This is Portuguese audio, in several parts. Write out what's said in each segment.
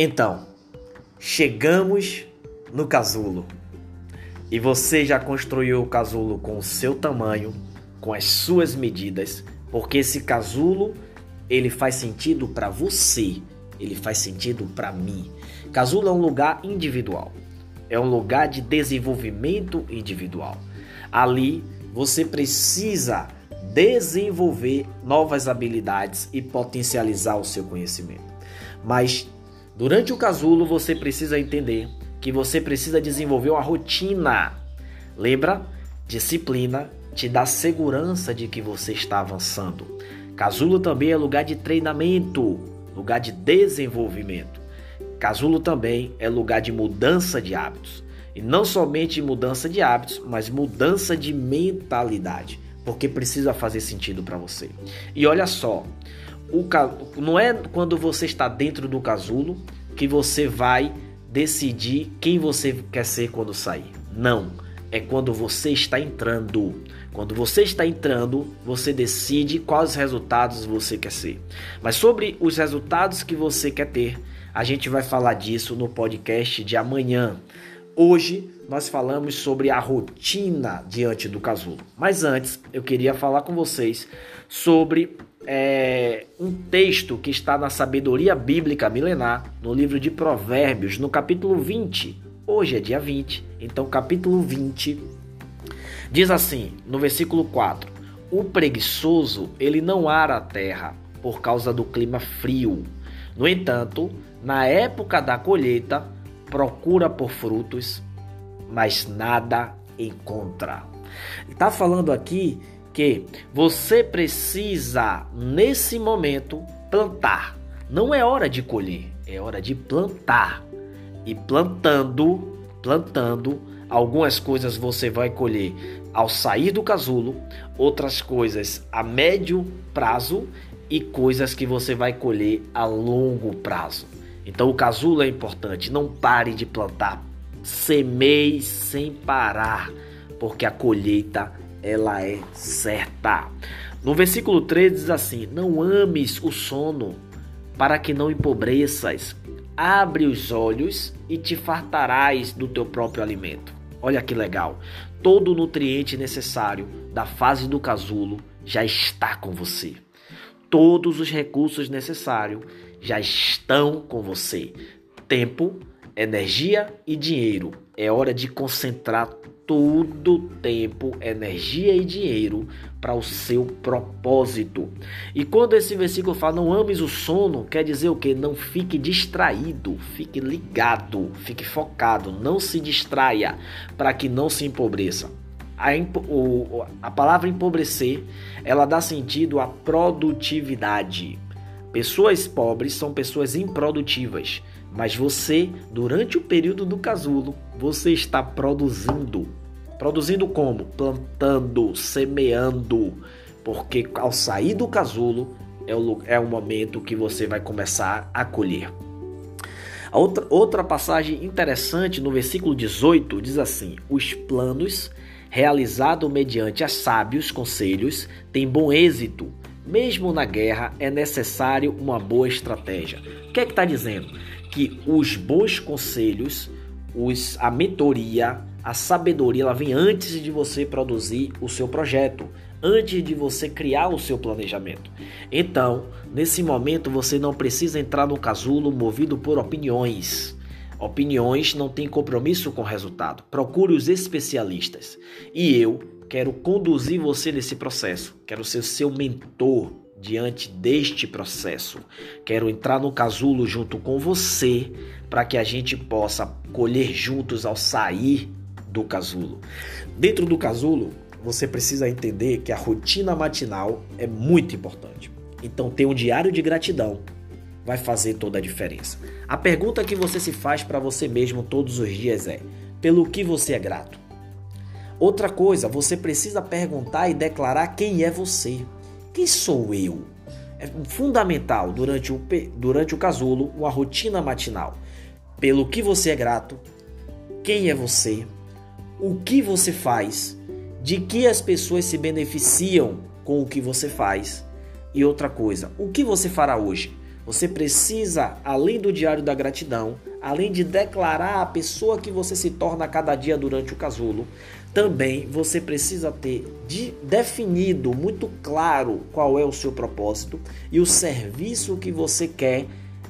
Então, chegamos no casulo. E você já construiu o casulo com o seu tamanho, com as suas medidas, porque esse casulo ele faz sentido para você, ele faz sentido para mim. Casulo é um lugar individual. É um lugar de desenvolvimento individual. Ali você precisa desenvolver novas habilidades e potencializar o seu conhecimento. Mas durante o casulo você precisa entender que você precisa desenvolver uma rotina. Lembra? Disciplina te dá segurança de que você está avançando. Casulo também é lugar de treinamento, lugar de desenvolvimento. Casulo também é lugar de mudança de hábitos. E não somente mudança de hábitos, mas mudança de mentalidade, porque precisa fazer sentido para você. E olha só, o, não é quando você está dentro do casulo que você vai decidir quem você quer ser quando sair. Não, é quando você está entrando. Quando você está entrando, você decide quais resultados você quer ser. Mas sobre os resultados que você quer ter, a gente vai falar disso no podcast de amanhã. Hoje nós falamos sobre a rotina diante do casulo. Mas antes, eu queria falar com vocês sobre é, um texto que está na sabedoria bíblica milenar, no livro de Provérbios, no capítulo 20. Hoje é dia 20, então capítulo 20 diz assim, no versículo 4: O preguiçoso, ele não ara a terra por causa do clima frio. No entanto, na época da colheita, procura por frutos, mas nada encontra. Está falando aqui você precisa, nesse momento, plantar. Não é hora de colher, é hora de plantar. E plantando, plantando, algumas coisas você vai colher ao sair do casulo, outras coisas a médio prazo e coisas que você vai colher a longo prazo. Então o casulo é importante, não pare de plantar, semeie sem parar, porque a colheita ela é certa. No versículo 3 diz assim: Não ames o sono, para que não empobreças. Abre os olhos e te fartarás do teu próprio alimento. Olha que legal. Todo o nutriente necessário da fase do casulo já está com você. Todos os recursos necessários já estão com você. Tempo, energia e dinheiro. É hora de concentrar todo tempo, energia e dinheiro para o seu propósito. E quando esse versículo fala não ames o sono, quer dizer o que? Não fique distraído, fique ligado, fique focado, não se distraia para que não se empobreça. A, o, a palavra empobrecer, ela dá sentido à produtividade. Pessoas pobres são pessoas improdutivas. Mas você, durante o período do casulo, você está produzindo. Produzindo como? Plantando, semeando. Porque ao sair do casulo é o, é o momento que você vai começar a colher. A outra, outra passagem interessante no versículo 18 diz assim: Os planos realizados mediante a sábios conselhos têm bom êxito. Mesmo na guerra é necessário uma boa estratégia. O que é que está dizendo? Que os bons conselhos, os, a mentoria, a sabedoria, ela vem antes de você produzir o seu projeto, antes de você criar o seu planejamento. Então, nesse momento, você não precisa entrar no casulo movido por opiniões. Opiniões não têm compromisso com o resultado. Procure os especialistas. E eu quero conduzir você nesse processo. Quero ser seu mentor diante deste processo. Quero entrar no casulo junto com você para que a gente possa colher juntos ao sair do casulo. Dentro do casulo, você precisa entender que a rotina matinal é muito importante. Então, ter um diário de gratidão vai fazer toda a diferença. A pergunta que você se faz para você mesmo todos os dias é: pelo que você é grato? Outra coisa, você precisa perguntar e declarar quem é você. Quem sou eu? É fundamental durante o, durante o casulo uma rotina matinal. Pelo que você é grato, quem é você, o que você faz, de que as pessoas se beneficiam com o que você faz. E outra coisa, o que você fará hoje? Você precisa, além do diário da gratidão, além de declarar a pessoa que você se torna a cada dia durante o casulo, também você precisa ter de, definido muito claro qual é o seu propósito e o serviço que você quer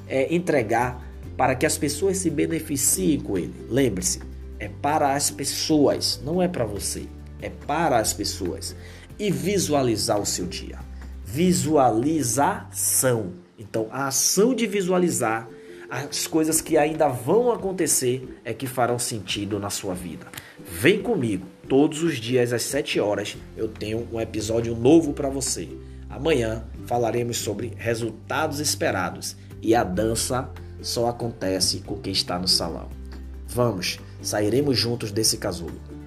é, entregar para que as pessoas se beneficiem com ele. Lembre-se, é para as pessoas, não é para você, é para as pessoas. E visualizar o seu dia. Visualização. Então, a ação de visualizar as coisas que ainda vão acontecer é que farão sentido na sua vida. Vem comigo, todos os dias às 7 horas eu tenho um episódio novo para você. Amanhã falaremos sobre resultados esperados e a dança só acontece com quem está no salão. Vamos, sairemos juntos desse casulo.